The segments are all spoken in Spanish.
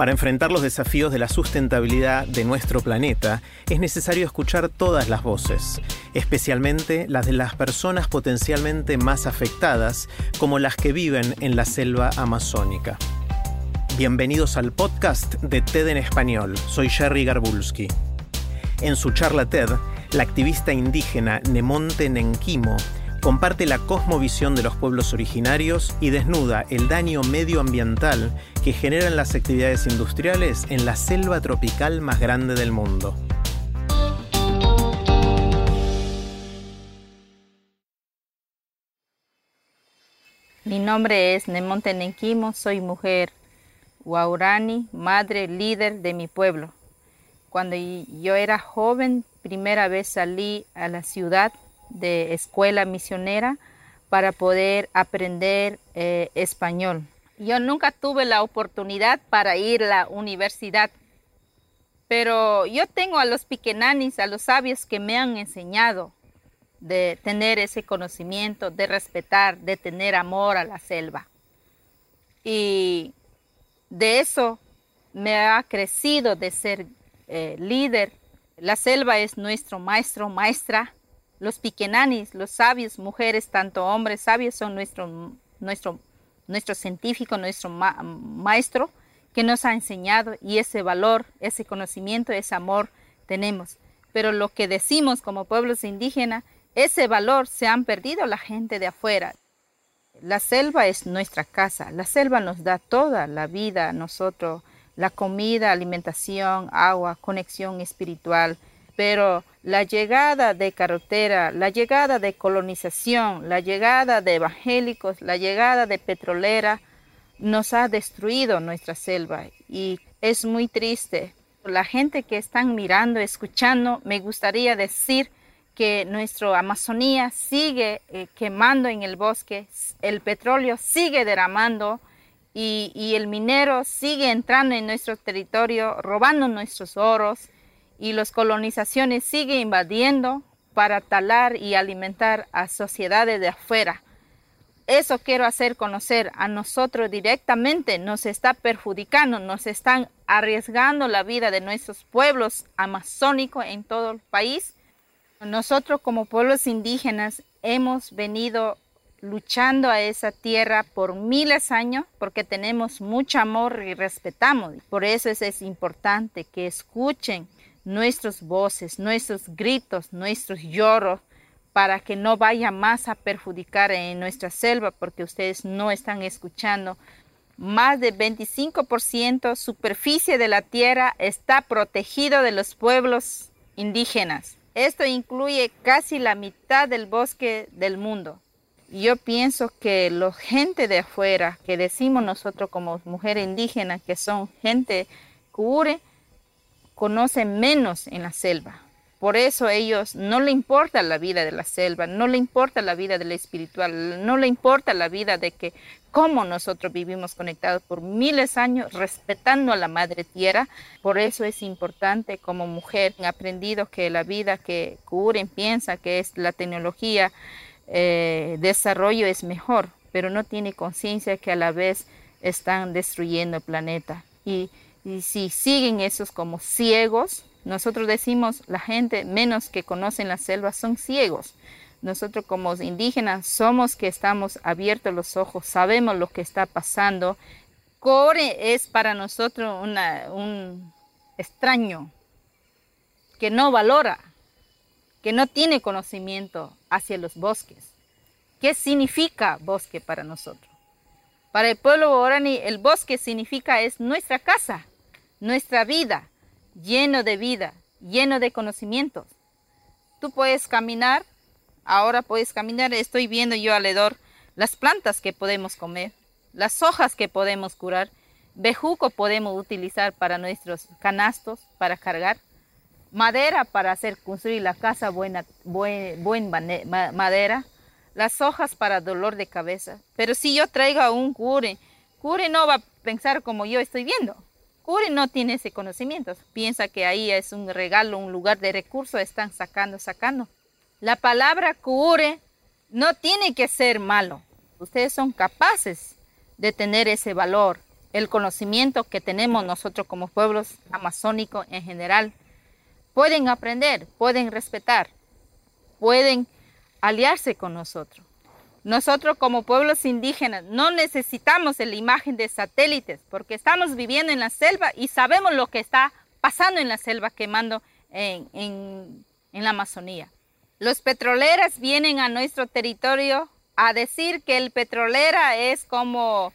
Para enfrentar los desafíos de la sustentabilidad de nuestro planeta, es necesario escuchar todas las voces, especialmente las de las personas potencialmente más afectadas, como las que viven en la selva amazónica. Bienvenidos al podcast de TED en español. Soy Jerry Garbulski. En su charla TED, la activista indígena Nemonte Nenquimo comparte la cosmovisión de los pueblos originarios y desnuda el daño medioambiental que generan las actividades industriales en la selva tropical más grande del mundo. Mi nombre es Nemonte Nenquimo, soy mujer Waurani, madre líder de mi pueblo. Cuando yo era joven, primera vez salí a la ciudad de escuela misionera para poder aprender eh, español. Yo nunca tuve la oportunidad para ir a la universidad, pero yo tengo a los piquenanis, a los sabios que me han enseñado de tener ese conocimiento, de respetar, de tener amor a la selva. Y de eso me ha crecido de ser eh, líder. La selva es nuestro maestro, maestra. Los piquenanis, los sabios, mujeres, tanto hombres sabios, son nuestro, nuestro, nuestro científico, nuestro maestro que nos ha enseñado y ese valor, ese conocimiento, ese amor tenemos. Pero lo que decimos como pueblos indígenas, ese valor se han perdido la gente de afuera. La selva es nuestra casa, la selva nos da toda la vida nosotros, la comida, alimentación, agua, conexión espiritual, pero la llegada de carretera, la llegada de colonización, la llegada de evangélicos, la llegada de petrolera, nos ha destruido nuestra selva y es muy triste. La gente que están mirando, escuchando, me gustaría decir que nuestra Amazonía sigue eh, quemando en el bosque, el petróleo sigue derramando y, y, el minero sigue entrando en nuestro territorio, robando nuestros oros y las colonizaciones siguen invadiendo para talar y alimentar a sociedades de afuera. Eso quiero hacer conocer a nosotros directamente, nos está perjudicando, nos están arriesgando la vida de nuestros pueblos amazónicos en todo el país nosotros como pueblos indígenas hemos venido luchando a esa tierra por miles de años porque tenemos mucho amor y respetamos. Por eso es, es importante que escuchen nuestras voces, nuestros gritos, nuestros lloros, para que no vaya más a perjudicar en nuestra selva, porque ustedes no están escuchando. Más de 25% superficie de la tierra está protegido de los pueblos indígenas. Esto incluye casi la mitad del bosque del mundo. Yo pienso que la gente de afuera, que decimos nosotros como mujeres indígenas, que son gente cure, conocen menos en la selva. Por eso ellos no le importa la vida de la selva, no le importa la vida del espiritual, no le importa la vida de que cómo nosotros vivimos conectados por miles de años respetando a la madre tierra. Por eso es importante como mujer, he aprendido que la vida que Kuren piensa que es la tecnología, eh, desarrollo es mejor, pero no tiene conciencia que a la vez están destruyendo el planeta. Y, y si siguen esos como ciegos, nosotros decimos, la gente menos que conocen la selva son ciegos. Nosotros como indígenas somos que estamos abiertos los ojos, sabemos lo que está pasando. Core es para nosotros un extraño que no valora, que no tiene conocimiento hacia los bosques. ¿Qué significa bosque para nosotros? Para el pueblo guaraní, el bosque significa es nuestra casa, nuestra vida, lleno de vida, lleno de conocimientos. Tú puedes caminar Ahora puedes caminar, estoy viendo yo alrededor las plantas que podemos comer, las hojas que podemos curar, bejuco podemos utilizar para nuestros canastos, para cargar, madera para hacer construir la casa buena, buen, madera, las hojas para dolor de cabeza. Pero si yo traigo a un cure, cure no va a pensar como yo estoy viendo. Cure no tiene ese conocimiento. Piensa que ahí es un regalo, un lugar de recursos, están sacando, sacando. La palabra cure no tiene que ser malo. Ustedes son capaces de tener ese valor, el conocimiento que tenemos nosotros como pueblos amazónicos en general. Pueden aprender, pueden respetar, pueden aliarse con nosotros. Nosotros como pueblos indígenas no necesitamos la imagen de satélites porque estamos viviendo en la selva y sabemos lo que está pasando en la selva quemando en, en, en la Amazonía. Los petroleras vienen a nuestro territorio a decir que el petrolera es como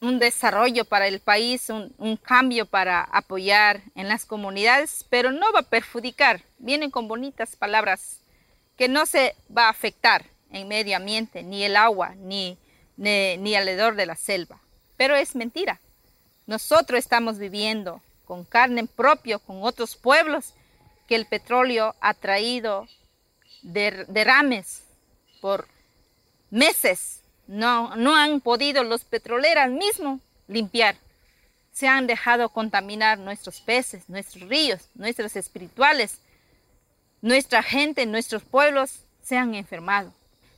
un desarrollo para el país, un, un, cambio para apoyar en las comunidades, pero no va a perjudicar. Vienen con bonitas palabras que no se va a afectar en medio ambiente, ni el agua, ni, ni, ni alrededor de la selva. Pero es mentira. Nosotros estamos viviendo con carne propia, con otros pueblos, que el petróleo ha traído derrames por meses. No, no han podido los petroleras mismos limpiar. Se han dejado contaminar nuestros peces, nuestros ríos, nuestros espirituales. Nuestra gente, nuestros pueblos se han enfermado.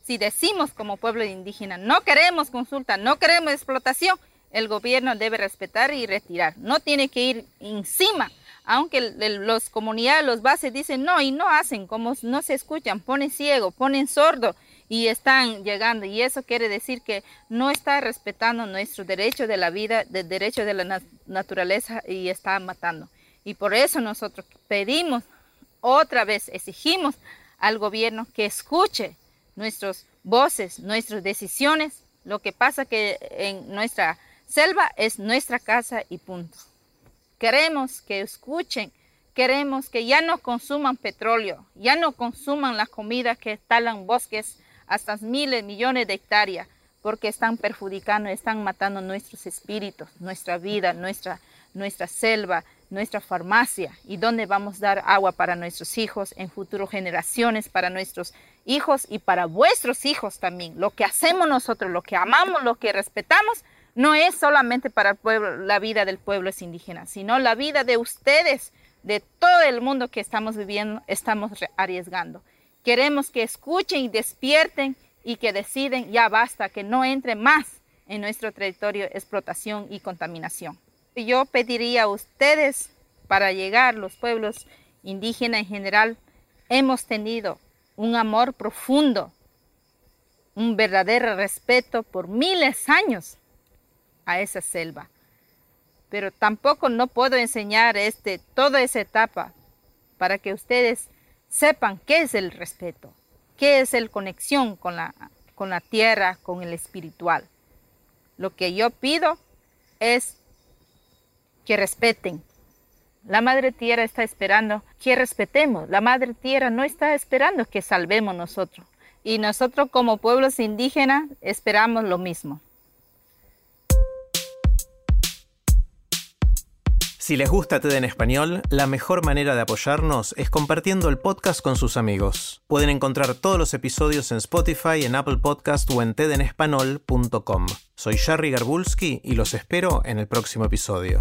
Si decimos como pueblo indígena, no queremos consulta, no queremos explotación, el gobierno debe respetar y retirar. No tiene que ir encima, aunque los comunidades, los bases dicen no y no hacen, como no se escuchan, ponen ciego, ponen sordo y están llegando. Y eso quiere decir que no está respetando nuestro derecho de la vida, el derecho de la naturaleza y está matando. Y por eso nosotros pedimos, otra vez exigimos al gobierno que escuche nuestras voces, nuestras decisiones. Lo que pasa que en nuestra selva es nuestra casa y punto. Queremos que escuchen, queremos que ya no consuman petróleo, ya no consuman la comida que talan bosques hasta miles, millones de hectáreas, porque están perjudicando, están matando nuestros espíritus, nuestra vida, nuestra, nuestra selva, nuestra farmacia y dónde vamos a dar agua para nuestros hijos, en futuras generaciones, para nuestros hijos y para vuestros hijos también. Lo que hacemos nosotros, lo que amamos, lo que respetamos, no es solamente para el pueblo, la vida del pueblo indígena, sino la vida de ustedes, de todo el mundo que estamos viviendo, estamos arriesgando. Queremos que escuchen y despierten y que deciden ya basta, que no entre más en nuestro territorio explotación y contaminación. Yo pediría a ustedes, para llegar los pueblos indígenas en general, hemos tenido un amor profundo, un verdadero respeto por miles de años a esa selva. Pero tampoco no puedo enseñar este, toda esa etapa para que ustedes sepan qué es el respeto, qué es el conexión con la, con la tierra, con el espiritual. Lo que yo pido es que respeten. La Madre Tierra está esperando que respetemos. La Madre Tierra no está esperando que salvemos nosotros. Y nosotros como pueblos indígenas esperamos lo mismo. Si les gusta TED en español, la mejor manera de apoyarnos es compartiendo el podcast con sus amigos. Pueden encontrar todos los episodios en Spotify, en Apple Podcast o en tedenespanol.com. Soy Jerry Garbulski y los espero en el próximo episodio.